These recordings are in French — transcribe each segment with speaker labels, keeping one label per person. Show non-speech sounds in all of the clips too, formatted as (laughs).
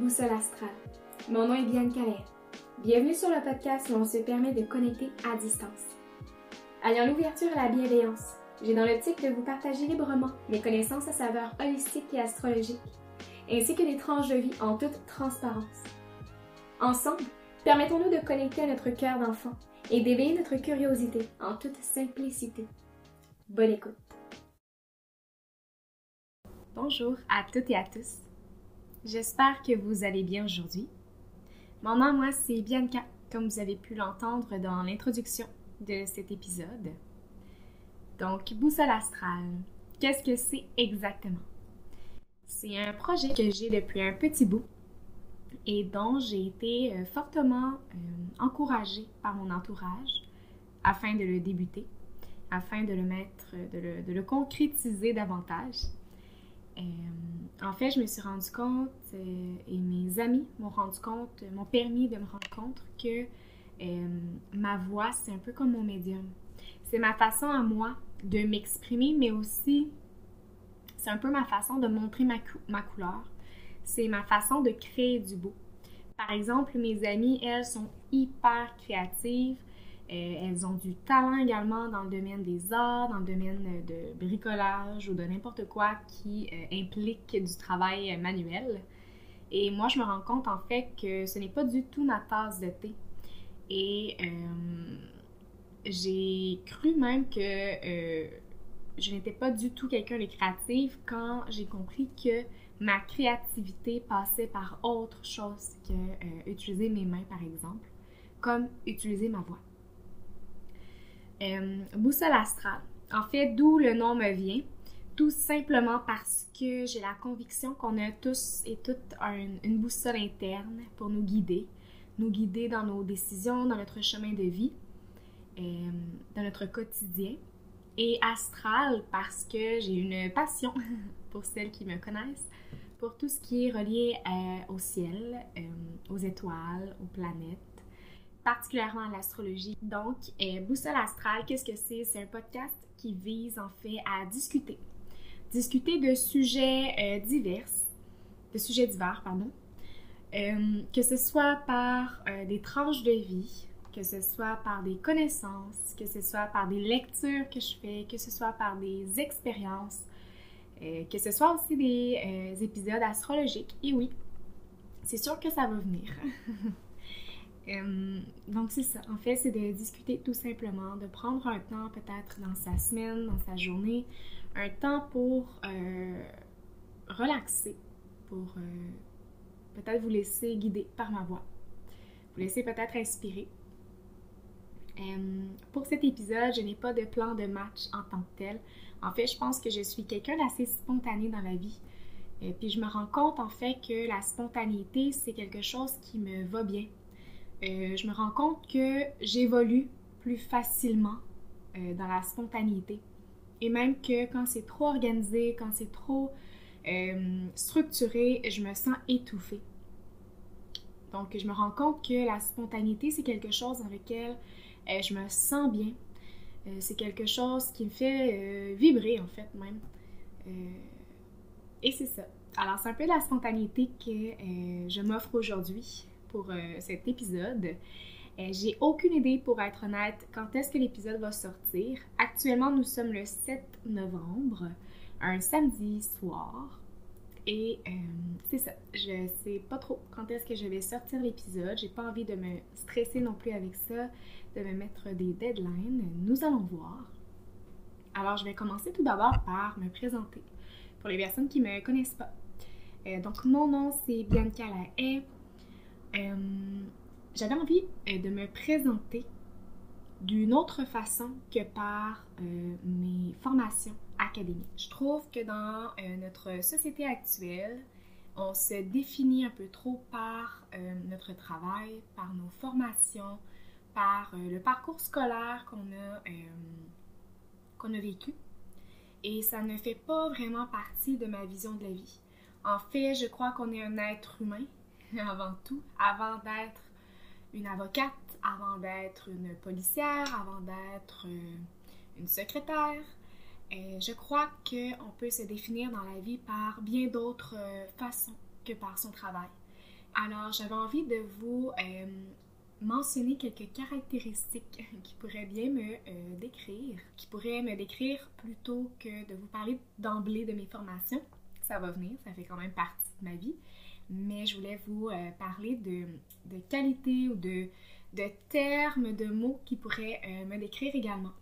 Speaker 1: Boussole Astrale. Mon nom est Bianca Calais. Bienvenue sur le podcast où on se permet de connecter à distance. Ayant l'ouverture à la bienveillance, j'ai dans l'optique de vous partager librement mes connaissances à saveur holistique et astrologique, ainsi que des tranches de vie en toute transparence. Ensemble, permettons-nous de connecter à notre cœur d'enfant et d'éveiller notre curiosité en toute simplicité. Bonne écoute. Bonjour à toutes et à tous. J'espère que vous allez bien aujourd'hui. Mon nom, moi, c'est Bianca, comme vous avez pu l'entendre dans l'introduction de cet épisode. Donc, Boussole Astrale, qu'est-ce que c'est exactement? C'est un projet que j'ai depuis un petit bout et dont j'ai été euh, fortement euh, encouragée par mon entourage afin de le débuter, afin de le mettre, de le concrétiser davantage. Euh, en fait, je me suis rendu compte, euh, et mes amis m'ont rendu compte, m'ont permis de me rendre compte que euh, ma voix, c'est un peu comme mon médium. C'est ma façon à moi de m'exprimer, mais aussi, c'est un peu ma façon de montrer ma, ma couleur. C'est ma façon de créer du beau. Par exemple, mes amies, elles, sont hyper créatives. Euh, elles ont du talent également dans le domaine des arts, dans le domaine de bricolage ou de n'importe quoi qui euh, implique du travail manuel. Et moi, je me rends compte en fait que ce n'est pas du tout ma tasse de thé. Et euh, j'ai cru même que je n'étais pas du tout quelqu'un de créatif quand j'ai compris que ma créativité passait par autre chose que utiliser mes mains, par exemple, comme utiliser ma voix. Euh, boussole astrale. En fait, d'où le nom me vient? Tout simplement parce que j'ai la conviction qu'on a tous et toutes une boussole interne pour nous guider, nous guider dans nos décisions, dans notre chemin de vie, euh, dans notre quotidien. Et astral parce que j'ai une passion, (laughs) pour celles qui me connaissent, pour tout ce qui est relié euh, au ciel, aux étoiles, aux planètes particulièrement à l'astrologie. Donc, euh, Boussole Astrale, qu'est-ce que c'est? C'est un podcast qui vise en fait à discuter. Discuter de sujets euh, divers, de sujets divers, pardon. Euh, que ce soit par euh, des tranches de vie, que ce soit par des connaissances, que ce soit par des lectures que je fais, que ce soit par des expériences, que ce soit aussi des épisodes astrologiques. Et oui, c'est sûr que ça va venir. (laughs) Euh, donc c'est ça. En fait, c'est de discuter tout simplement, de prendre un temps peut-être dans sa semaine, dans sa journée, un temps pour euh, relaxer, pour euh, peut-être vous laisser guider par ma voix, vous laisser peut-être inspirer. pour cet épisode, je n'ai pas de plan de match en tant que tel. En fait, je pense que je suis quelqu'un d'assez spontané dans la vie. Et puis je me rends compte en fait que la spontanéité, c'est quelque chose qui me va bien euh, je me rends compte que j'évolue plus facilement euh, dans la spontanéité. Et même que quand c'est trop organisé, quand c'est trop euh, structuré, je me sens étouffée. Donc, je me rends compte que la spontanéité, c'est quelque chose dans lequel je me sens bien. c'est quelque chose qui me fait vibrer, en fait, même. et c'est ça. Alors, c'est un peu la spontanéité que je m'offre aujourd'hui pour euh, cet épisode. Euh, j'ai aucune idée, pour être honnête, quand est-ce que l'épisode va sortir. Actuellement, nous sommes le 7 novembre, un samedi soir. Et euh, c'est ça, je sais pas trop quand est-ce que je vais sortir l'épisode. J'ai pas envie de me stresser non plus avec ça, de me mettre des deadlines. Nous allons voir. Alors, je vais commencer tout d'abord par me présenter pour les personnes qui me connaissent pas. donc, mon nom c'est Bianca Lahaye. Euh, j'avais envie euh, de me présenter d'une autre façon que par euh, mes formations académiques. Je trouve que dans notre société actuelle, on se définit un peu trop par notre travail, par nos formations, par le parcours scolaire qu'on a, qu'on a vécu. Et ça ne fait pas vraiment partie de ma vision de la vie. En fait, je crois qu'on est un être humain (laughs) avant tout, avant d'être une avocate, avant d'être une policière, avant d'être euh, une secrétaire. Et je crois qu'on peut se définir dans la vie par bien d'autres euh, façons que par son travail. Alors, j'avais envie de vous euh, mentionner quelques caractéristiques (laughs) qui pourraient bien me euh, décrire, qui pourraient me décrire plutôt que de vous parler d'emblée de mes formations. Ça va venir, ça fait quand même partie de ma vie. Mais je voulais vous euh, parler de, de qualités ou de, de termes, de mots qui pourraient me décrire également.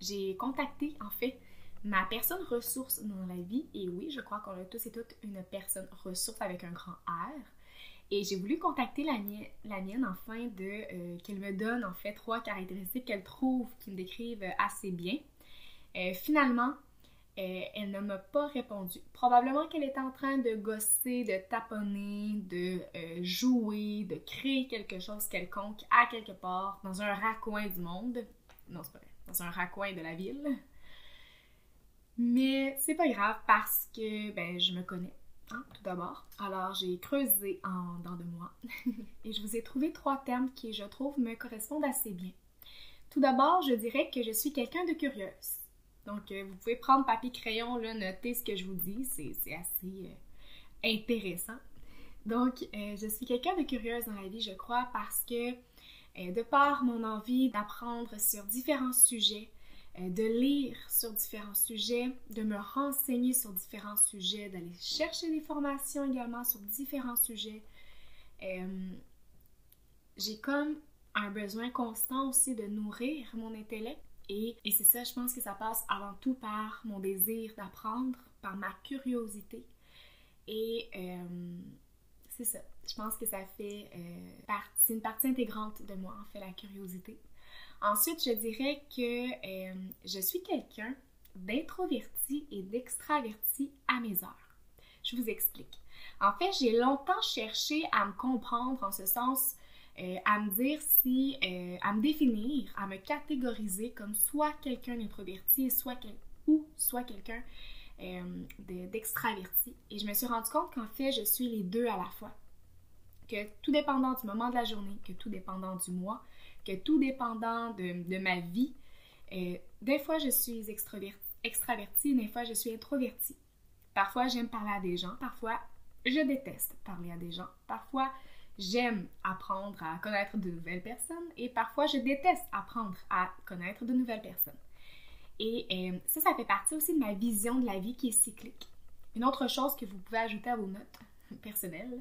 Speaker 1: J'ai contacté en fait ma personne ressource dans la vie, et oui, je crois qu'on a tous et toutes une personne ressource avec un grand R. Et j'ai voulu contacter la, mienne, la mienne afin de euh, qu'elle me donne en fait trois caractéristiques qu'elle trouve qui me décrivent assez bien. Euh, finalement, euh, elle ne m'a pas répondu. Probablement qu'elle était en train de gosser, de taponner, de jouer, de créer quelque chose quelconque à quelque part dans un raccoin du monde. Non, c'est pas vrai. Dans un raccoin de la ville. Mais c'est pas grave parce que ben, je me connais, hein, tout d'abord. Alors j'ai creusé en dans de moi (laughs) et je vous ai trouvé trois termes qui, je trouve, me correspondent assez bien. Tout d'abord, je dirais que je suis quelqu'un de curieuse. Donc, euh, vous pouvez prendre papier crayon, là, noter ce que je vous dis, c'est assez euh, intéressant. Donc, euh, je suis quelqu'un de curieuse dans la vie, je crois, parce que de par mon envie d'apprendre sur différents sujets, de lire sur différents sujets, de me renseigner sur différents sujets, d'aller chercher des formations également sur différents sujets. J'ai comme un besoin constant aussi de nourrir mon intellect. Et, c'est ça, je pense que ça passe avant tout par mon désir d'apprendre, par ma curiosité. Et euh, c'est ça, je pense que ça fait partie, une partie intégrante de moi, en fait, la curiosité. Ensuite, je dirais que euh, je suis quelqu'un d'introverti et d'extraverti à mes heures. Je vous explique. En fait, j'ai longtemps cherché à me comprendre en ce sens, euh, à me dire si, euh, à me définir, à me catégoriser comme soit quelqu'un d'introverti soit ou soit quelqu'un d'extraverti. Et je me suis rendu compte qu'en fait, je suis les deux à la fois. Que tout dépendant du moment de la journée, que tout dépendant du mois, que tout dépendant de, ma vie, euh, des fois je suis extravertie, des fois je suis introvertie. Parfois j'aime parler à des gens, parfois je déteste parler à des gens, parfois j'aime apprendre à connaître de nouvelles personnes et parfois je déteste apprendre à connaître de nouvelles personnes. Et euh, ça, ça fait partie aussi de ma vision de la vie qui est cyclique. Une autre chose que vous pouvez ajouter à vos notes (laughs) personnelles,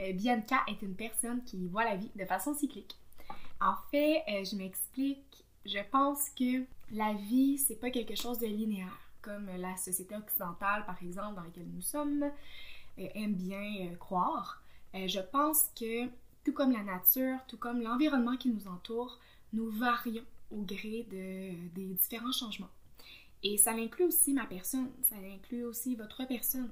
Speaker 1: euh, Bianca est une personne qui voit la vie de façon cyclique. En fait, euh, je m'explique, je pense que la vie, c'est pas quelque chose de linéaire, comme la société occidentale, par exemple, dans laquelle nous sommes, aime bien euh, je pense que, tout comme la nature, tout comme l'environnement qui nous entoure, nous varions au gré de, des différents changements. Et ça inclut aussi ma personne, ça inclut aussi votre personne.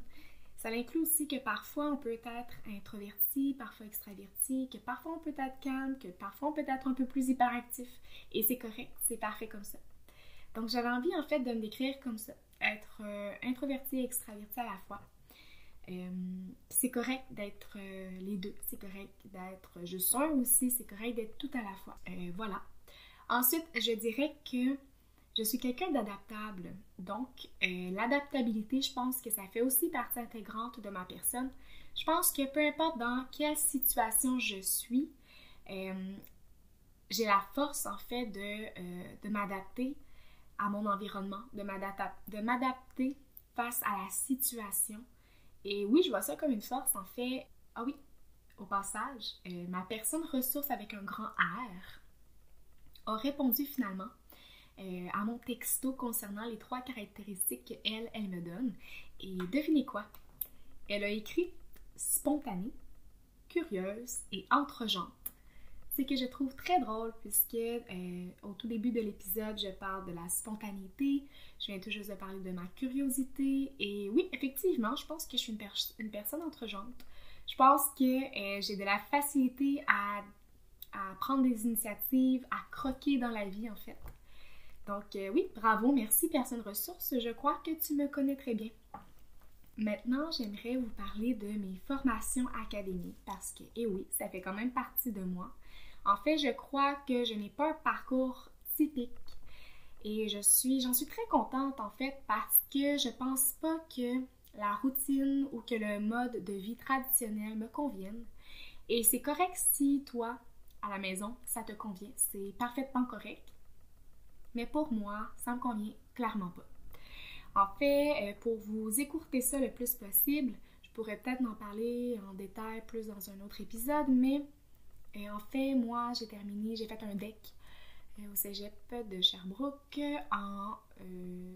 Speaker 1: Ça inclut aussi que parfois on peut être introverti, parfois extraverti, que parfois on peut être calme, que parfois on peut être un peu plus hyperactif. Et c'est correct, c'est parfait comme ça. Donc j'avais envie en fait de me décrire comme ça, être euh, introverti et extraverti à la fois. Euh, c'est correct d'être euh, les deux, c'est correct d'être juste un aussi, c'est correct d'être tout à la fois. voilà. Ensuite, je dirais que je suis quelqu'un d'adaptable. Donc, euh, l'adaptabilité, je pense que ça fait aussi partie intégrante de ma personne. Je pense que peu importe dans quelle situation je suis, euh, j'ai la force en fait de, euh, de m'adapter à mon environnement, de m'adapter face à la situation. Et oui, je vois ça comme une force en fait. Ah oui, au passage, ma personne ressource avec un grand R a répondu finalement euh, à mon texto concernant les trois caractéristiques qu'elle, elle me donne. Et devinez quoi? Elle a écrit spontanée, curieuse et entrejante. C'est que je trouve très drôle puisque euh, au tout début de l'épisode, je parle de la spontanéité, je viens tout juste de parler de ma curiosité et oui, effectivement, je pense que je suis une, une personne. Je pense que euh, j'ai de la facilité à, à prendre des initiatives, à croquer dans la vie en fait. Donc euh, oui, bravo, merci personne ressource, je crois que tu me connais très bien. Maintenant, j'aimerais vous parler de mes formations académiques parce que, eh oui, ça fait quand même partie de moi. En fait, je crois que je n'ai pas un parcours typique et je suis, j'en suis très contente en fait parce que je pense pas que la routine ou que le mode de vie traditionnel me convienne. Et c'est correct si toi, à la maison, ça te convient. C'est parfaitement correct. Mais pour moi, ça me convient clairement pas. En fait, euh, pour vous écourter ça le plus possible, je pourrais peut-être en parler en détail plus dans un autre épisode, mais euh, en fait, moi, j'ai terminé, j'ai fait un deck euh, au cégep de Sherbrooke en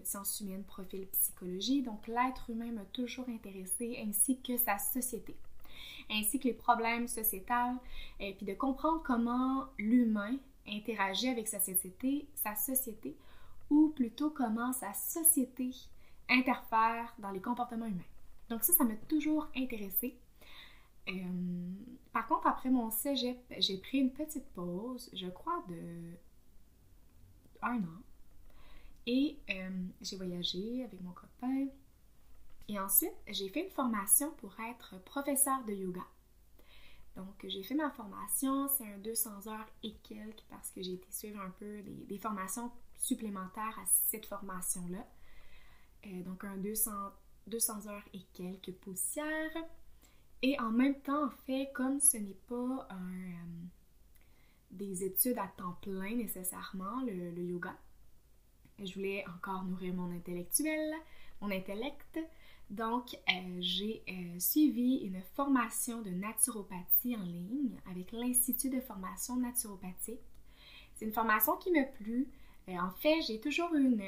Speaker 1: sciences humaines, profil psychologie. Donc, l'être humain m'a toujours intéressé ainsi que sa société, ainsi que les problèmes sociétals, et puis de comprendre comment l'humain interagit avec sa société, sa société ou plutôt comment sa société interfère dans les comportements humains. Donc ça, ça m'a toujours intéressée. Euh, par contre, après mon cégep, j'ai pris une petite pause, je crois de un an. Et euh, j'ai voyagé avec mon copain. Et ensuite, j'ai fait une formation pour être professeur de yoga. Donc, j'ai fait ma formation, c'est un 200 heures et quelques parce que j'ai été suivre un peu des, formations supplémentaires à cette formation-là. Euh, donc, un 200, 200 heures et quelques poussières. Et en même temps, en fait, comme ce n'est pas un, euh, des études à temps plein nécessairement, le, yoga, je voulais encore nourrir mon intellectuel, mon intellect. Donc, euh, j'ai suivi une formation de naturopathie en ligne avec l'Institut de formation naturopathique. C'est une formation qui m'a plu. Euh, en fait, j'ai toujours une,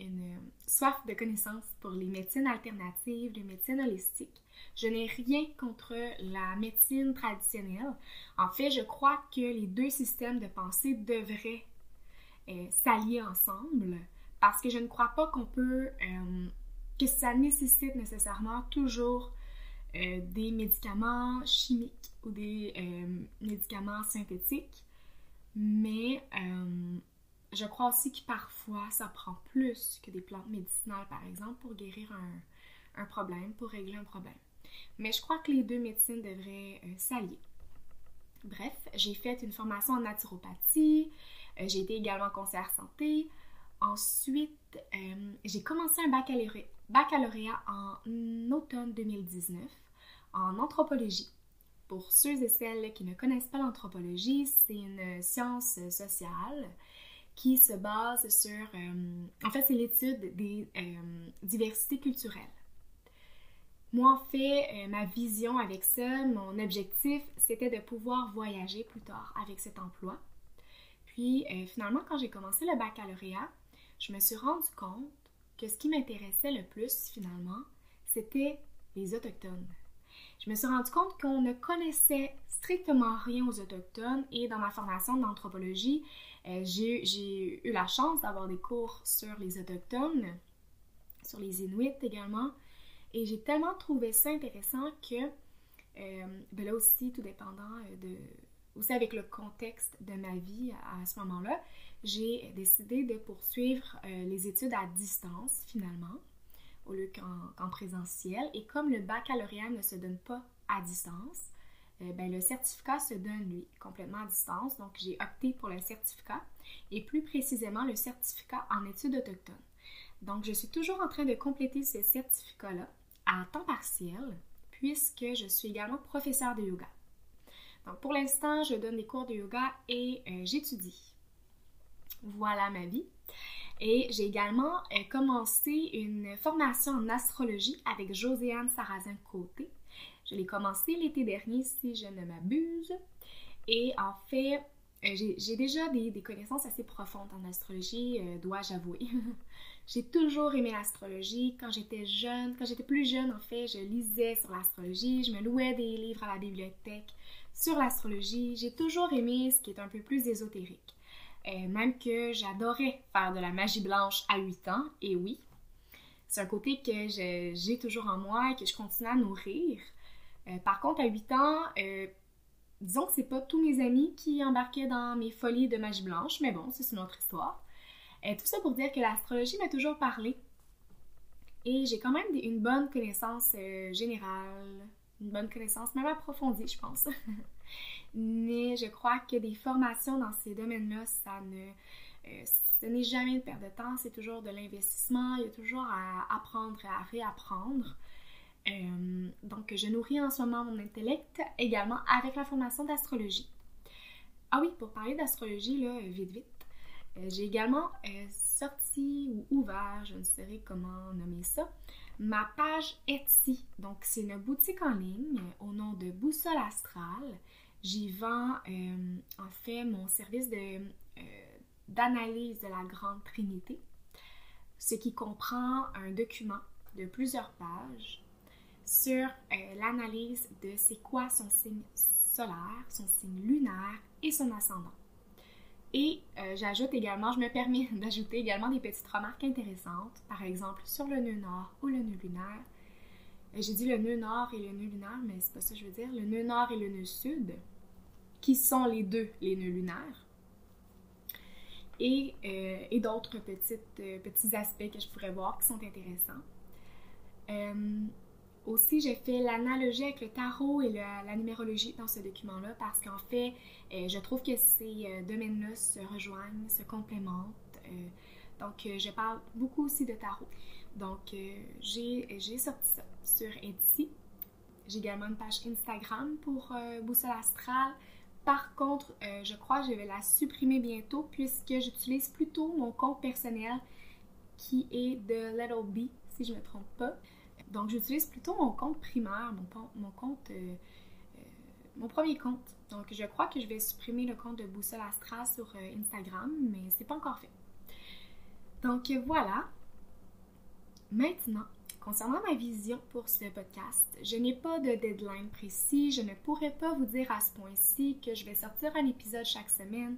Speaker 1: une soif de connaissances pour les médecines alternatives, les médecines holistiques. Je n'ai rien contre la médecine traditionnelle. En fait, je crois que les deux systèmes de pensée devraient s'allier ensemble parce que je ne crois pas qu'on peut que ça nécessite nécessairement toujours euh, des médicaments chimiques ou des euh, médicaments synthétiques, mais euh, je crois aussi que parfois ça prend plus que des plantes médicinales, par exemple, pour guérir un, problème, pour régler un problème. Mais je crois que les deux médecines devraient s'allier. Bref, j'ai fait une formation en naturopathie, j'ai été également conseillère santé, Ensuite, euh, j'ai commencé un baccalauréat, en automne 2019 en anthropologie. Pour ceux et celles qui ne connaissent pas l'anthropologie, c'est une science sociale qui se base sur... Euh, en fait, c'est l'étude des euh, diversités culturelles. Moi, en fait, ma vision avec ça, mon objectif, c'était de pouvoir voyager plus tard avec cet emploi. Puis, finalement, quand j'ai commencé le baccalauréat, je me suis rendu compte que ce qui m'intéressait le plus finalement, c'était les Autochtones. Je me suis rendu compte qu'on ne connaissait strictement rien aux Autochtones et dans ma formation d'anthropologie, euh, j'ai eu la chance d'avoir des cours sur les Autochtones, sur les Inuits également, et j'ai tellement trouvé ça intéressant que, euh, ben là aussi, tout dépendant euh, de, aussi avec le contexte de ma vie à, ce moment-là, j'ai décidé de poursuivre les études à distance finalement, au lieu qu'en présentiel. Et comme le baccalauréat ne se donne pas à distance, euh, ben, le certificat se donne, lui, complètement à distance. Donc, j'ai opté pour le certificat et plus précisément le certificat en études autochtones. Donc, je suis toujours en train de compléter ce certificat-là à temps partiel puisque je suis également professeur de yoga. Donc pour l'instant, je donne des cours de yoga et euh, j'étudie. Voilà ma vie. Et j'ai également euh, commencé une formation en astrologie avec Joséanne Sarrazin-Côté. Je l'ai commencé l'été dernier, si je ne m'abuse. Et en fait, euh, j'ai déjà des, connaissances assez profondes en astrologie, dois-je avouer. (laughs) j'ai toujours aimé l'astrologie. Quand j'étais jeune, quand j'étais plus jeune, en fait, je lisais sur l'astrologie, je me louais des livres à la bibliothèque sur l'astrologie, j'ai toujours aimé ce qui est un peu plus ésotérique. Euh, même que j'adorais faire de la magie blanche à 8 ans, et oui, c'est un côté que j'ai toujours en moi et que je continue à nourrir. Euh, par contre, à 8 ans, euh, disons que c'est pas tous mes amis qui embarquaient dans mes folies de magie blanche, mais bon, c'est une autre histoire. tout ça pour dire que l'astrologie m'a toujours parlé. Et j'ai quand même une bonne connaissance générale une bonne connaissance, même approfondie, je pense. (laughs) Mais je crois que des formations dans ces domaines-là, ça ne Euh, ce n'est jamais une perte de temps, c'est toujours de l'investissement, il y a toujours à apprendre et à réapprendre. Euh, donc, je nourris en ce moment mon intellect également avec la formation d'astrologie. Ah oui, pour parler d'astrologie, là, vite, vite, euh, j'ai également sorti ou ouvert, je ne sais comment nommer ça, ma page Etsy. Donc, c'est une boutique en ligne au nom de Boussole Astrale. J'y vends en fait mon service de d'analyse de la Grande Trinité, ce qui comprend un document de plusieurs pages sur euh, l'analyse de c'est quoi son signe solaire, son signe lunaire et son ascendant. Et euh, j'ajoute également, je me permets (laughs) d'ajouter également des petites remarques intéressantes, par exemple sur le nœud nord ou le nœud lunaire. Euh, j'ai dit le nœud nord et le nœud lunaire, mais c'est pas ça que je veux dire. Le nœud nord et le nœud sud, qui sont les deux les nœuds lunaires et, euh, d'autres petits aspects que je pourrais voir qui sont intéressants. Euh, aussi, j'ai fait l'analogie avec le tarot et la numérologie dans ce document-là parce qu'en fait, je trouve que ces domaines-là se rejoignent, se complémentent. donc, je parle beaucoup aussi de tarot. Donc, j'ai sorti ça sur Etsy. J'ai également une page Instagram pour Boussole Astrale. Par contre, euh, je crois que je vais la supprimer bientôt puisque j'utilise plutôt mon compte personnel qui est de Little B, si je ne me trompe pas. Donc, j'utilise plutôt mon compte primaire, mon, compte, euh, euh, mon premier compte. Donc, je crois que je vais supprimer le compte de Boussole Astra sur Instagram, mais c'est pas encore fait. Donc, voilà. Maintenant, Concernant ma vision pour ce podcast, je n'ai pas de deadline précis. Je ne pourrais pas vous dire à ce point-ci que je vais sortir un épisode chaque semaine,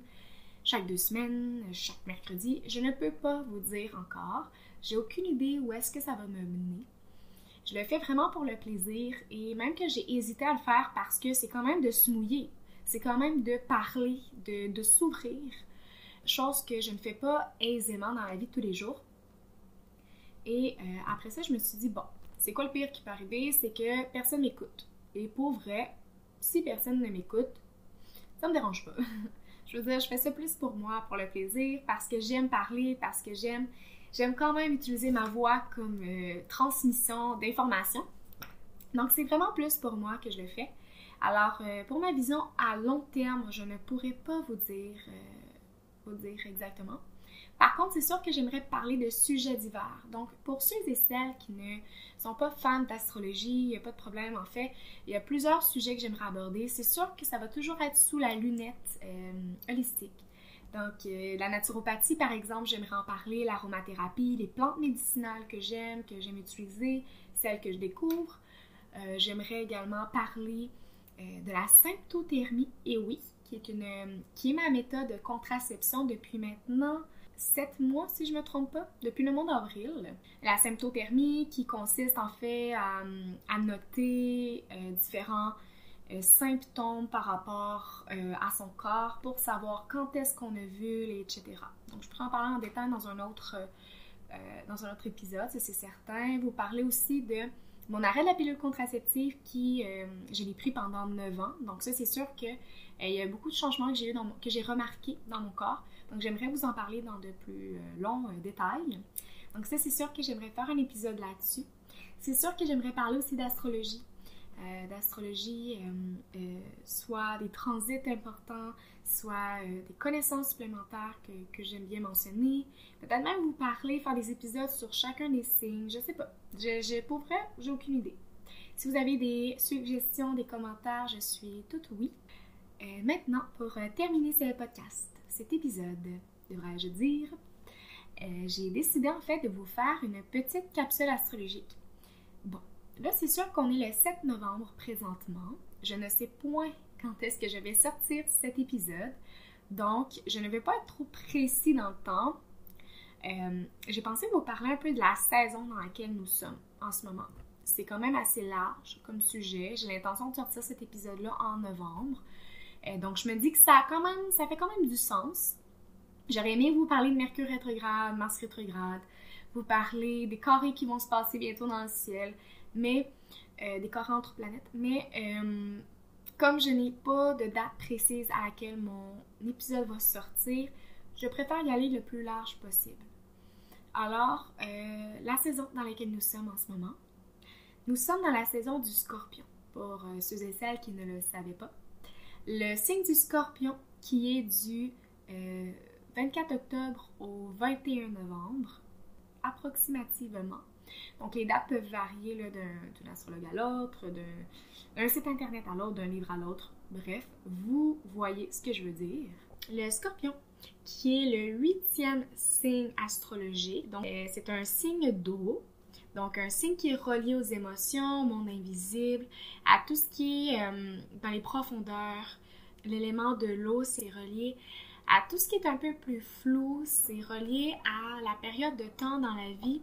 Speaker 1: chaque deux semaines, chaque mercredi. Je ne peux pas vous dire encore. J'ai aucune idée où est-ce que ça va me mener. Je le fais vraiment pour le plaisir et même que j'ai hésité à le faire parce que c'est quand même de se mouiller. C'est quand même de parler, de, de s'ouvrir. Chose que je ne fais pas aisément dans la vie de tous les jours. Et euh, après ça, je me suis dit, bon, c'est quoi le pire qui peut arriver? C'est que personne m'écoute. Et pour vrai, si personne ne m'écoute, ça me dérange pas. (laughs) je veux dire, je fais ça plus pour moi, pour le plaisir, parce que j'aime parler, parce que j'aime j'aime quand même utiliser ma voix comme euh, transmission d'informations. Donc c'est vraiment plus pour moi que je le fais. Alors euh, pour ma vision à long terme, je ne pourrais pas vous dire, vous dire exactement. Par contre, c'est sûr que j'aimerais parler de sujets divers. Donc, pour ceux et celles qui ne sont pas fans d'astrologie, il n'y a pas de problème. En fait, il y a plusieurs sujets que j'aimerais aborder. C'est sûr que ça va toujours être sous la lunette euh, holistique. Donc, euh, la naturopathie, par exemple, j'aimerais en parler, l'aromathérapie, les plantes médicinales que j'aime, que j'aime utiliser, celles que je découvre. Euh, j'aimerais également parler de la symptothermie, et oui, qui est, une, qui est ma méthode de contraception depuis maintenant sept mois, si je me trompe pas, depuis le mois d'avril. La symptothermie qui consiste en fait à, noter euh, différents euh, symptômes par rapport euh, à son corps pour savoir quand est-ce qu'on a vu, etc. Donc, je pourrais en parler en détail dans un autre, dans un autre épisode, c'est certain. Vous parlez aussi de mon arrêt de la pilule contraceptive qui, je l'ai pris pendant 9 ans. Donc ça, c'est sûr qu'il il y a beaucoup de changements que j'ai eu que j'ai remarqué dans mon corps. Donc, j'aimerais vous en parler dans de plus euh, longs euh, détails. Donc, ça, c'est sûr que j'aimerais faire un épisode là-dessus. C'est sûr que j'aimerais parler aussi d'astrologie. Euh, d'astrologie, soit des transits importants, soit des connaissances supplémentaires que, que j'aime bien mentionner. Peut-être même vous parler, faire des épisodes sur chacun des signes, je sais pas. Je, je, pour vrai, j'ai aucune idée. Si vous avez des suggestions, des commentaires, je suis toute oui. maintenant, pour terminer ce podcast, cet épisode, devrais-je dire, euh, j'ai décidé en fait de vous faire une petite capsule astrologique. Bon, là c'est sûr qu'on est le 7 novembre présentement. Je ne sais point quand est-ce que je vais sortir cet épisode, donc je ne vais pas être trop précis dans le temps. Euh, j'ai pensé vous parler un peu de la saison dans laquelle nous sommes en ce moment. C'est quand même assez large comme sujet. J'ai l'intention de sortir cet épisode-là en novembre. Euh, donc, je me dis que ça, a quand même, ça fait quand même du sens. J'aurais aimé vous parler de Mercure rétrograde, Mars rétrograde, vous parler des carrés qui vont se passer bientôt dans le ciel, mais euh, des carrés entre planètes. Mais euh, comme je n'ai pas de date précise à laquelle mon épisode va sortir, je préfère y aller le plus large possible. Alors, euh, la saison dans laquelle nous sommes en ce moment, nous sommes dans la saison du scorpion, pour ceux et celles qui ne le savaient pas. Le signe du scorpion qui est du 24 octobre au 21 novembre, approximativement. Donc, les dates peuvent varier d'un astrologue à l'autre, d'un site internet à l'autre, d'un livre à l'autre. Bref, vous voyez ce que je veux dire. Le scorpion, qui est le huitième signe astrologique, donc euh, c'est un signe d'eau, donc un signe qui est relié aux émotions, au monde invisible, à tout ce qui est euh, dans les profondeurs. L'élément de l'eau, c'est relié à tout ce qui est un peu plus flou, c'est relié à la période de temps dans la vie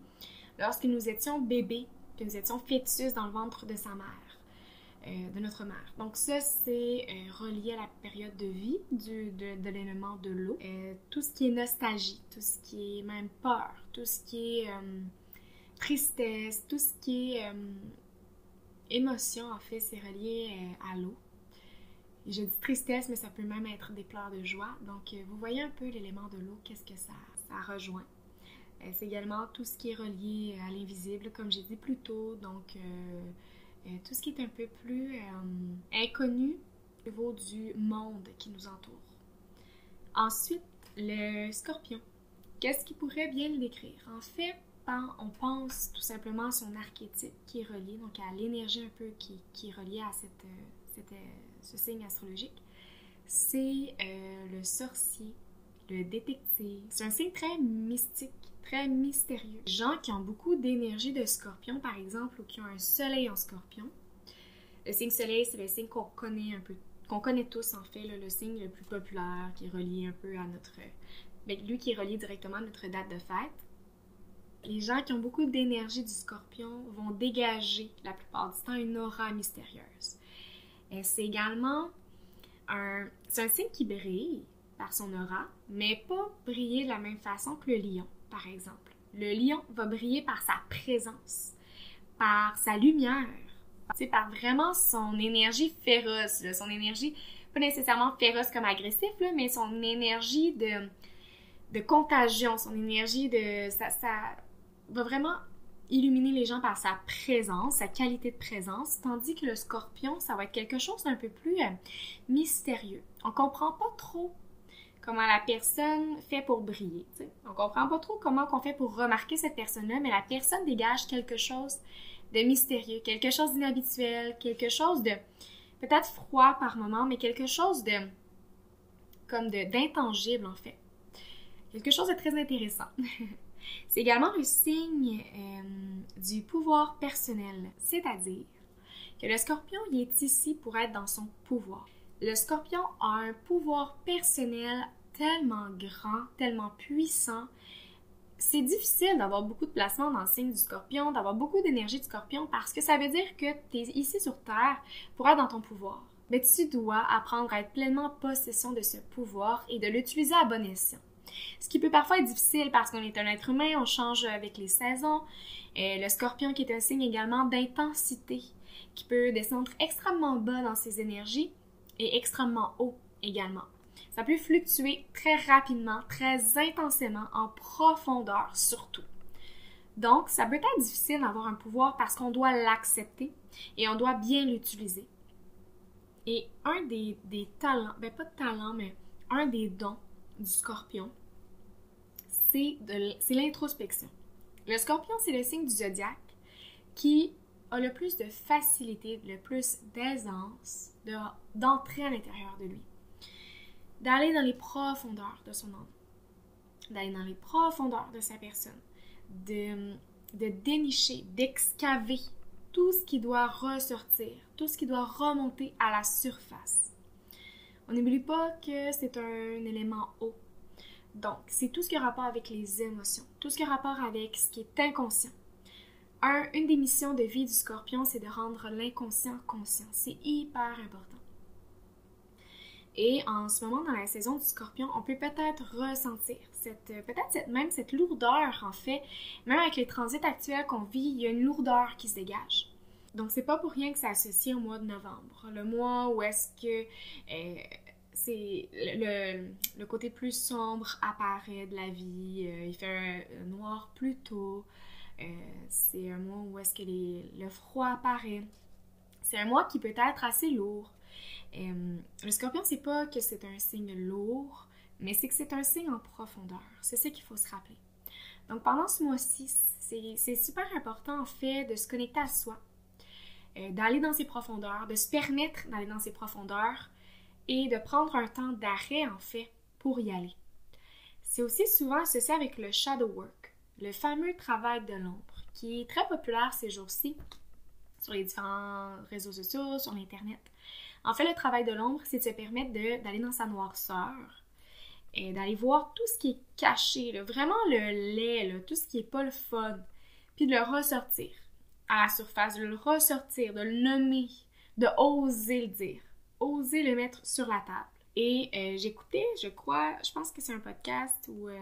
Speaker 1: lorsque nous étions bébés, que nous étions fœtus dans le ventre de sa mère, euh, de notre mère. Donc ça, c'est euh, relié à la période de vie du, de, l'élément de l'eau. Euh, tout ce qui est nostalgie, tout ce qui est même peur, tout ce qui est tristesse, tout ce qui est émotion, en fait, c'est relié à l'eau. Je dis tristesse, mais ça peut même être des pleurs de joie. Donc, vous voyez un peu l'élément de l'eau, qu'est-ce que ça, ça rejoint. Euh, c'est également tout ce qui est relié à l'invisible, comme j'ai dit plus tôt. Donc, euh, euh, tout ce qui est un peu plus inconnu au niveau du monde qui nous entoure. Ensuite, le scorpion. Qu'est-ce qui pourrait bien le décrire? En fait, on pense tout simplement à son archétype qui est relié, donc à l'énergie un peu qui, est reliée à cette, ce signe astrologique. C'est le sorcier, le détective. C'est un signe très mystique très mystérieux. Les gens qui ont beaucoup d'énergie de scorpion, par exemple, ou qui ont un soleil en scorpion. Le signe soleil, c'est le signe qu'on connaît un peu, qu'on connaît tous en fait, le signe le plus populaire qui est relié un peu à notre. Ben, lui qui est relié directement à notre date de fête. Les gens qui ont beaucoup d'énergie du scorpion vont dégager la plupart du temps une aura mystérieuse. C'est également un. Un signe qui brille par son aura, mais pas briller de la même façon que le lion par exemple. Le lion va briller par sa présence, par sa lumière, c'est par vraiment son énergie féroce, son énergie, pas nécessairement féroce comme agressif, mais son énergie de, de contagion, son énergie de... Ça va vraiment illuminer les gens par sa présence, sa qualité de présence, tandis que le scorpion, ça va être quelque chose d'un peu plus euh, mystérieux. On comprend pas trop comment la personne fait pour briller. T'sais. On comprend pas trop comment on fait pour remarquer cette personne-là, mais la personne dégage quelque chose de mystérieux, quelque chose d'inhabituel, quelque chose de peut-être froid par moment, mais quelque chose de comme d'intangible en fait. Quelque chose de très intéressant. (laughs) C'est également le signe euh, du pouvoir personnel, c'est-à-dire que le scorpion il est ici pour être dans son pouvoir. Le scorpion a un pouvoir personnel tellement grand, tellement puissant. C'est difficile d'avoir beaucoup de placements dans le signe du scorpion, d'avoir beaucoup d'énergie du scorpion parce que ça veut dire que tu es ici sur Terre pour être dans ton pouvoir. Mais tu dois apprendre à être pleinement possession de ce pouvoir et de l'utiliser à bon escient. Ce qui peut parfois être difficile parce qu'on est un être humain, on change avec les saisons. Et le scorpion qui est un signe également d'intensité, qui peut descendre extrêmement bas dans ses énergies et extrêmement haut également. Ça peut fluctuer très rapidement, très intensément, en profondeur surtout. Donc, ça peut être difficile d'avoir un pouvoir parce qu'on doit l'accepter et on doit bien l'utiliser. Et un des, talents, ben pas de talent, mais un des dons du scorpion, c'est l'introspection. Le scorpion, c'est le signe du zodiaque qui a le plus de facilité, le plus d'aisance d'entrer à l'intérieur de lui. D'aller dans les profondeurs de son âme, d'aller dans les profondeurs de sa personne, de, de dénicher, d'excaver tout ce qui doit ressortir, tout ce qui doit remonter à la surface. On n'oublie pas que c'est un élément haut. Donc, c'est tout ce qui a rapport avec les émotions, tout ce qui a rapport avec ce qui est inconscient, une des missions de vie du scorpion, c'est de rendre l'inconscient conscient. C'est hyper important. Et en ce moment, dans la saison du scorpion, on peut peut-être ressentir cette, peut-être même cette lourdeur, en fait. Même avec les transits actuels qu'on vit, il y a une lourdeur qui se dégage. Donc, c'est pas pour rien que c'est associé au mois de novembre. Le mois où est-ce que euh, c'est le, le, côté plus sombre apparaît de la vie. Euh, il fait un, noir plus tôt. Euh, c'est un mois où est-ce que le froid apparaît. C'est un mois qui peut être assez lourd. Euh, le scorpion, c'est pas que c'est un signe lourd, mais c'est que c'est un signe en profondeur. C'est ça qu'il faut se rappeler. Donc pendant ce mois-ci, c'est super important en fait de se connecter à soi, d'aller dans ses profondeurs, de se permettre d'aller dans ses profondeurs et de prendre un temps d'arrêt en fait pour y aller. C'est aussi souvent associé avec le shadow work, le fameux travail de l'ombre, qui est très populaire ces jours-ci sur les différents réseaux sociaux, sur l'Internet. En fait, le travail de l'ombre, c'est de se permettre d'aller dans sa noirceur et d'aller voir tout ce qui est caché, vraiment le lait, tout ce qui n'est pas le fun, puis de le ressortir à la surface, de le ressortir, de le nommer, de oser le dire oser le mettre sur la table. Et euh, j'écoutais, je crois, je pense que c'est un podcast ou euh,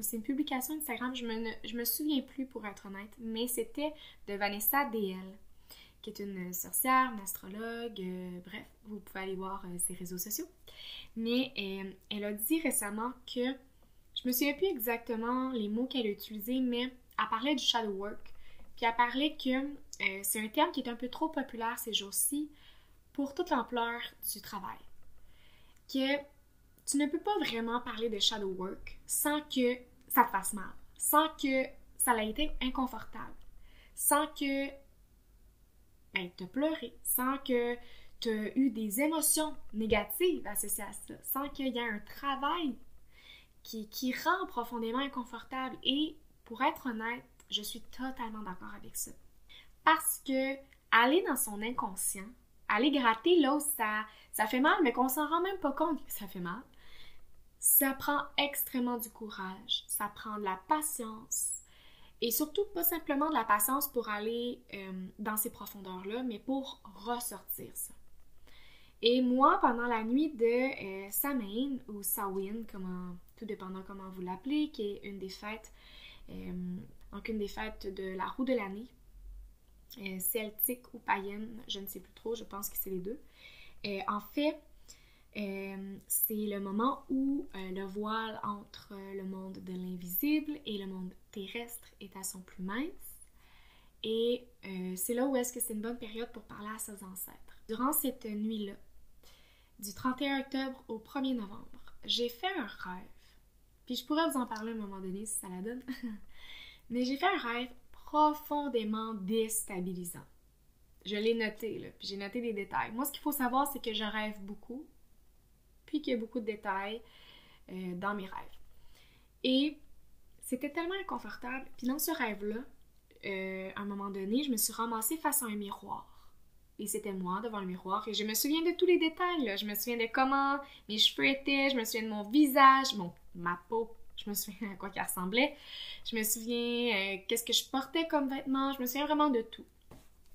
Speaker 1: c'est une publication Instagram, je me, je me souviens plus pour être honnête, mais c'était de Vanessa DL, qui est une sorcière, une astrologue, euh, bref, vous pouvez aller voir ses réseaux sociaux. Mais elle a dit récemment que, je me souviens plus exactement les mots qu'elle a utilisés, mais elle parlait du shadow work, puis elle parlait que c'est un terme qui est un peu trop populaire ces jours-ci, pour toute l'ampleur du travail. Que tu ne peux pas vraiment parler de shadow work sans que ça te fasse mal, sans que ça ait été inconfortable, sans que ben, te pleurer, sans que tu aies eu des émotions négatives associées à ça, sans qu'il y ait un travail qui, qui rend profondément inconfortable. Et pour être honnête, je suis totalement d'accord avec ça. Parce que aller dans son inconscient, aller gratter là où ça, ça fait mal, mais qu'on s'en rend même pas compte que ça fait mal, ça prend extrêmement du courage, ça prend de la patience. Et surtout, pas simplement de la patience pour aller euh, dans ces profondeurs-là, mais pour ressortir ça. Et moi, pendant la nuit de euh, Samhain, ou Samhain, comment, tout dépendant comment vous l'appelez, qui est une des fêtes, euh, donc une des fêtes de la roue de l'année, euh, celtique ou païenne, je ne sais plus trop, je pense que c'est les deux. Euh, en fait, euh, c'est le moment où le voile entre le monde de l'invisible et le monde terrestre est à son plus mince. Et c'est là où est-ce que c'est une bonne période pour parler à ses ancêtres. Durant cette nuit-là, du 31 octobre au 1er novembre, j'ai fait un rêve. Puis je pourrais vous en parler à un moment donné si ça la donne. (laughs) Mais j'ai fait un rêve profondément déstabilisant. Je l'ai noté, puis j'ai noté des détails. Moi, ce qu'il faut savoir, c'est que je rêve beaucoup, puis qu'il y a beaucoup de détails euh, dans mes rêves. Et c'était tellement inconfortable. Puis dans ce rêve-là, euh, à un moment donné, je me suis ramassée face à un miroir. Et c'était moi devant le miroir. Et je me souviens de tous les détails. Je me souviens de comment mes cheveux étaient. Je me souviens de mon visage, mon, ma peau je me souviens à quoi qu'elle ressemblait. Je me souviens euh, qu'est-ce que je portais comme vêtements. Je me souviens vraiment de tout.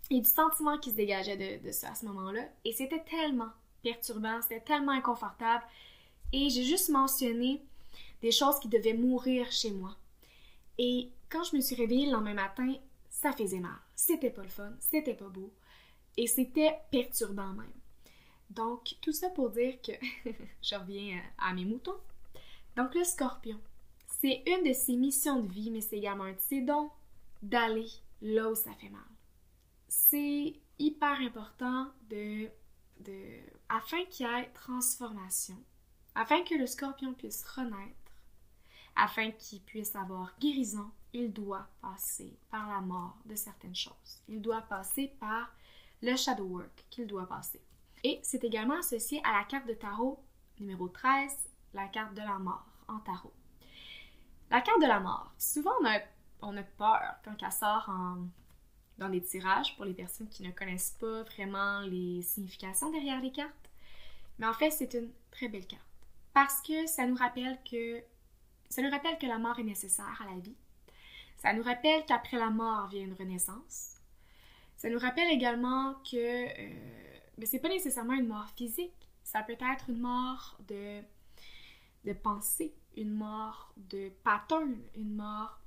Speaker 1: Et du sentiment qui se dégageait de, ça à ce moment-là. Et c'était tellement perturbant, c'était tellement inconfortable. Et j'ai juste mentionné des choses qui devaient mourir chez moi. Et quand je me suis réveillée le lendemain matin, ça faisait mal. C'était pas le fun, c'était pas beau. Et c'était perturbant même. Donc, tout ça pour dire que (laughs) je reviens à mes moutons. Donc, le scorpion, c'est une de ses missions de vie, mais c'est également un de ses dons d'aller là où ça fait mal. C'est hyper important de, afin qu'il y ait transformation, afin que le scorpion puisse renaître, afin qu'il puisse avoir guérison, il doit passer par la mort de certaines choses. Il doit passer par le shadow work qu'il doit passer. Et c'est également associé à la carte de tarot numéro 13, la carte de la mort en tarot. La carte de la mort. Souvent, on a, peur quand elle sort dans des tirages pour les personnes qui ne connaissent pas vraiment les significations derrière les cartes. Mais en fait, c'est une très belle carte. Parce que ça nous rappelle que la mort est nécessaire à la vie. Ça nous rappelle qu'après la mort vient une renaissance. Ça nous rappelle également que euh, mais c'est pas nécessairement une mort physique. Ça peut être une mort de de pensée, une mort de pattern, une mort,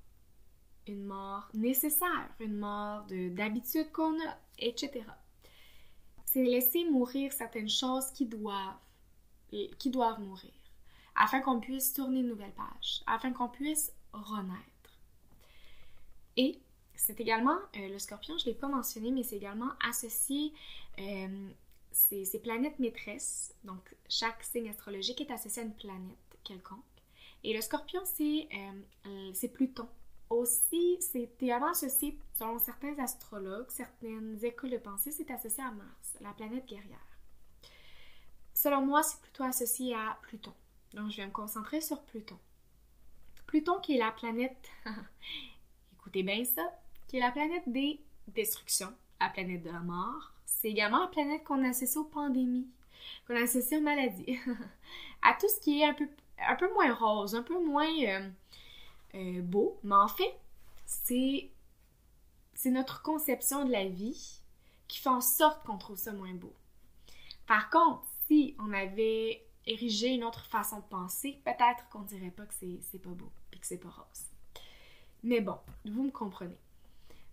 Speaker 1: une mort nécessaire, une mort d'habitude qu'on a, etc. C'est laisser mourir certaines choses qui doivent qui doivent mourir, afin qu'on puisse tourner une nouvelle page, afin qu'on puisse renaître. Et c'est également, euh, le scorpion, je ne l'ai pas mentionné, mais c'est également associé, euh, ces, planètes maîtresses, donc chaque signe astrologique est associé à une planète quelconque. Et le scorpion, c'est euh, Pluton. Aussi, c'est également associé, selon certains astrologues, certaines écoles de pensée, c'est associé à Mars, la planète guerrière. Selon moi, c'est plutôt associé à Pluton. Donc, je vais me concentrer sur Pluton. Pluton qui est la planète, (laughs) écoutez bien ça, qui est la planète des destructions, la planète de la mort. C'est également la planète qu'on associe aux pandémies, qu'on associe aux maladies, (laughs) à tout ce qui est un peu, un peu moins rose, un peu moins euh, euh, beau. Mais en fait, c'est, notre conception de la vie qui fait en sorte qu'on trouve ça moins beau. Par contre, si on avait érigé une autre façon de penser, peut-être qu'on dirait pas que c'est, pas beau et que c'est pas rose. Mais bon, vous me comprenez.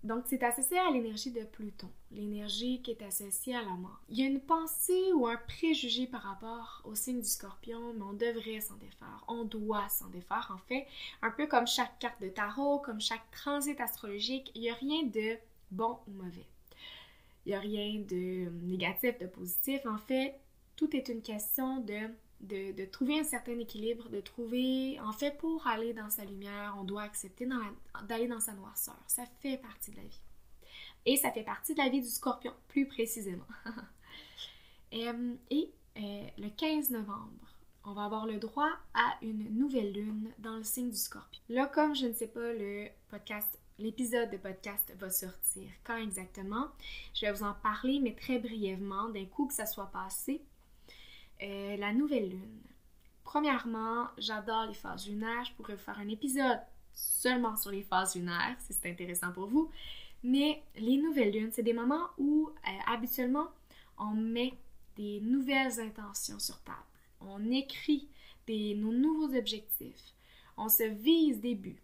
Speaker 1: Donc, c'est associé à l'énergie de Pluton, l'énergie qui est associée à la mort. Il y a une pensée ou un préjugé par rapport au signe du scorpion, mais on devrait s'en défaire, on doit s'en défaire en fait. Un peu comme chaque carte de tarot, comme chaque transit astrologique, il n'y a rien de bon ou mauvais. Il n'y a rien de négatif, de positif. En fait, tout est une question de, de, trouver un certain équilibre, de trouver, en fait, pour aller dans sa lumière, on doit accepter d'aller dans sa noirceur. Ça fait partie de la vie. Et ça fait partie de la vie du scorpion, plus précisément. (laughs) Euh, et, euh, le 15 novembre, on va avoir le droit à une nouvelle lune dans le signe du scorpion. Là, comme je ne sais pas, le podcast, l'épisode de podcast va sortir quand exactement, je vais vous en parler, mais très brièvement, d'un coup que ça soit passé. La nouvelle lune. Premièrement, j'adore les phases lunaires. Je pourrais faire un épisode seulement sur les phases lunaires, si c'est intéressant pour vous. Mais les nouvelles lunes, c'est des moments où euh, habituellement on met des nouvelles intentions sur table. On écrit des, nos nouveaux objectifs. On se vise des buts.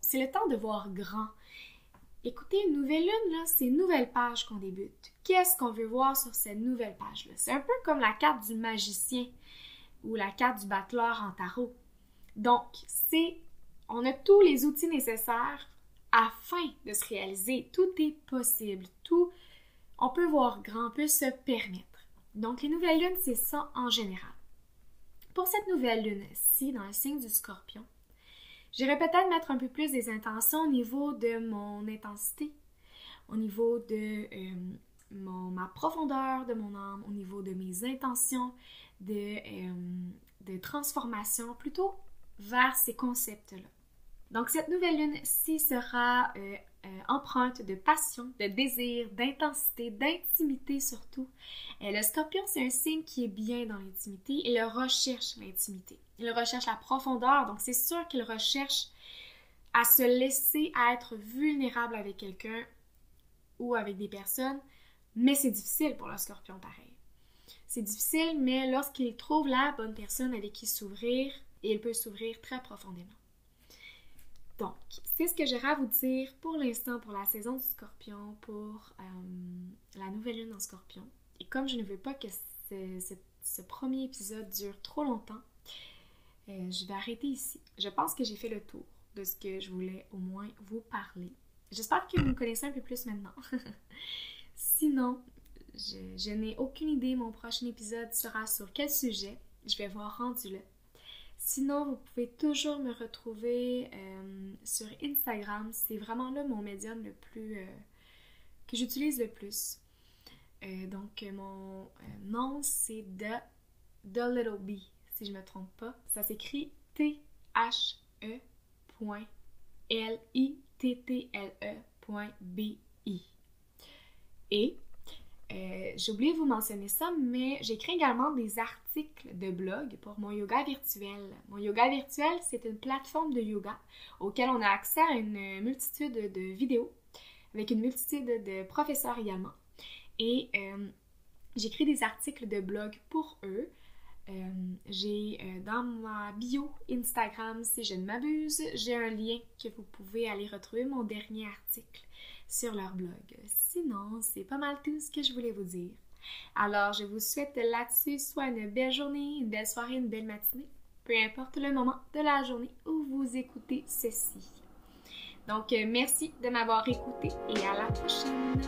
Speaker 1: C'est le temps de voir grand Écoutez, une nouvelle lune, là, c'est une nouvelle page qu'on débute. Qu'est-ce qu'on veut voir sur cette nouvelle page-là? C'est un peu comme la carte du magicien ou la carte du battleur en tarot. Donc, c'est, on a tous les outils nécessaires afin de se réaliser. Tout est possible. Tout, on peut voir grand, on peut se permettre. Donc, les nouvelles lunes, c'est ça en général. Pour cette nouvelle lune-ci, dans le signe du scorpion, J'irais peut-être mettre un peu plus des intentions au niveau de mon intensité, au niveau de euh, ma profondeur de mon âme, au niveau de mes intentions de, euh, de transformation, plutôt vers ces concepts-là. Donc cette nouvelle lune-ci sera euh, empreinte de passion, de désir, d'intensité, d'intimité surtout. le scorpion, c'est un signe qui est bien dans l'intimité le recherche l'intimité. Il recherche la profondeur, donc c'est sûr qu'il recherche à se laisser être vulnérable avec quelqu'un ou avec des personnes, mais c'est difficile pour le scorpion pareil. C'est difficile, mais lorsqu'il trouve la bonne personne avec qui s'ouvrir, il peut s'ouvrir très profondément. Donc, c'est ce que j'aurais à vous dire pour l'instant pour la saison du scorpion, pour euh, la nouvelle lune en scorpion. Et comme je ne veux pas que ce premier épisode dure trop longtemps, euh, je vais arrêter ici. Je pense que j'ai fait le tour de ce que je voulais au moins vous parler. J'espère que vous me connaissez un peu plus maintenant. (laughs) Sinon, je, n'ai aucune idée. Mon prochain épisode sera sur quel sujet. Je vais voir rendu là. Sinon, vous pouvez toujours me retrouver euh, sur Instagram. C'est vraiment là mon médium le plus euh, que j'utilise le plus. donc, mon nom, c'est The, Little Bee si je me trompe pas. Ça s'écrit T-H-E.L-I-T-T-L-E.B-I. Et euh, j'ai oublié de vous mentionner ça, mais j'écris également des articles de blog pour mon yoga virtuel. Mon yoga virtuel, c'est une plateforme de yoga auquel on a accès à une multitude de vidéos avec une multitude de professeurs également. Et euh, j'écris des articles de blog pour eux euh, j'ai dans ma bio Instagram, si je ne m'abuse, j'ai un lien que vous pouvez aller retrouver mon dernier article sur leur blog. Sinon, c'est pas mal tout ce que je voulais vous dire. Alors, je vous souhaite là-dessus soit une belle journée, une belle soirée, une belle matinée, peu importe le moment de la journée où vous écoutez ceci. Donc, euh, merci de m'avoir écouté et à la prochaine!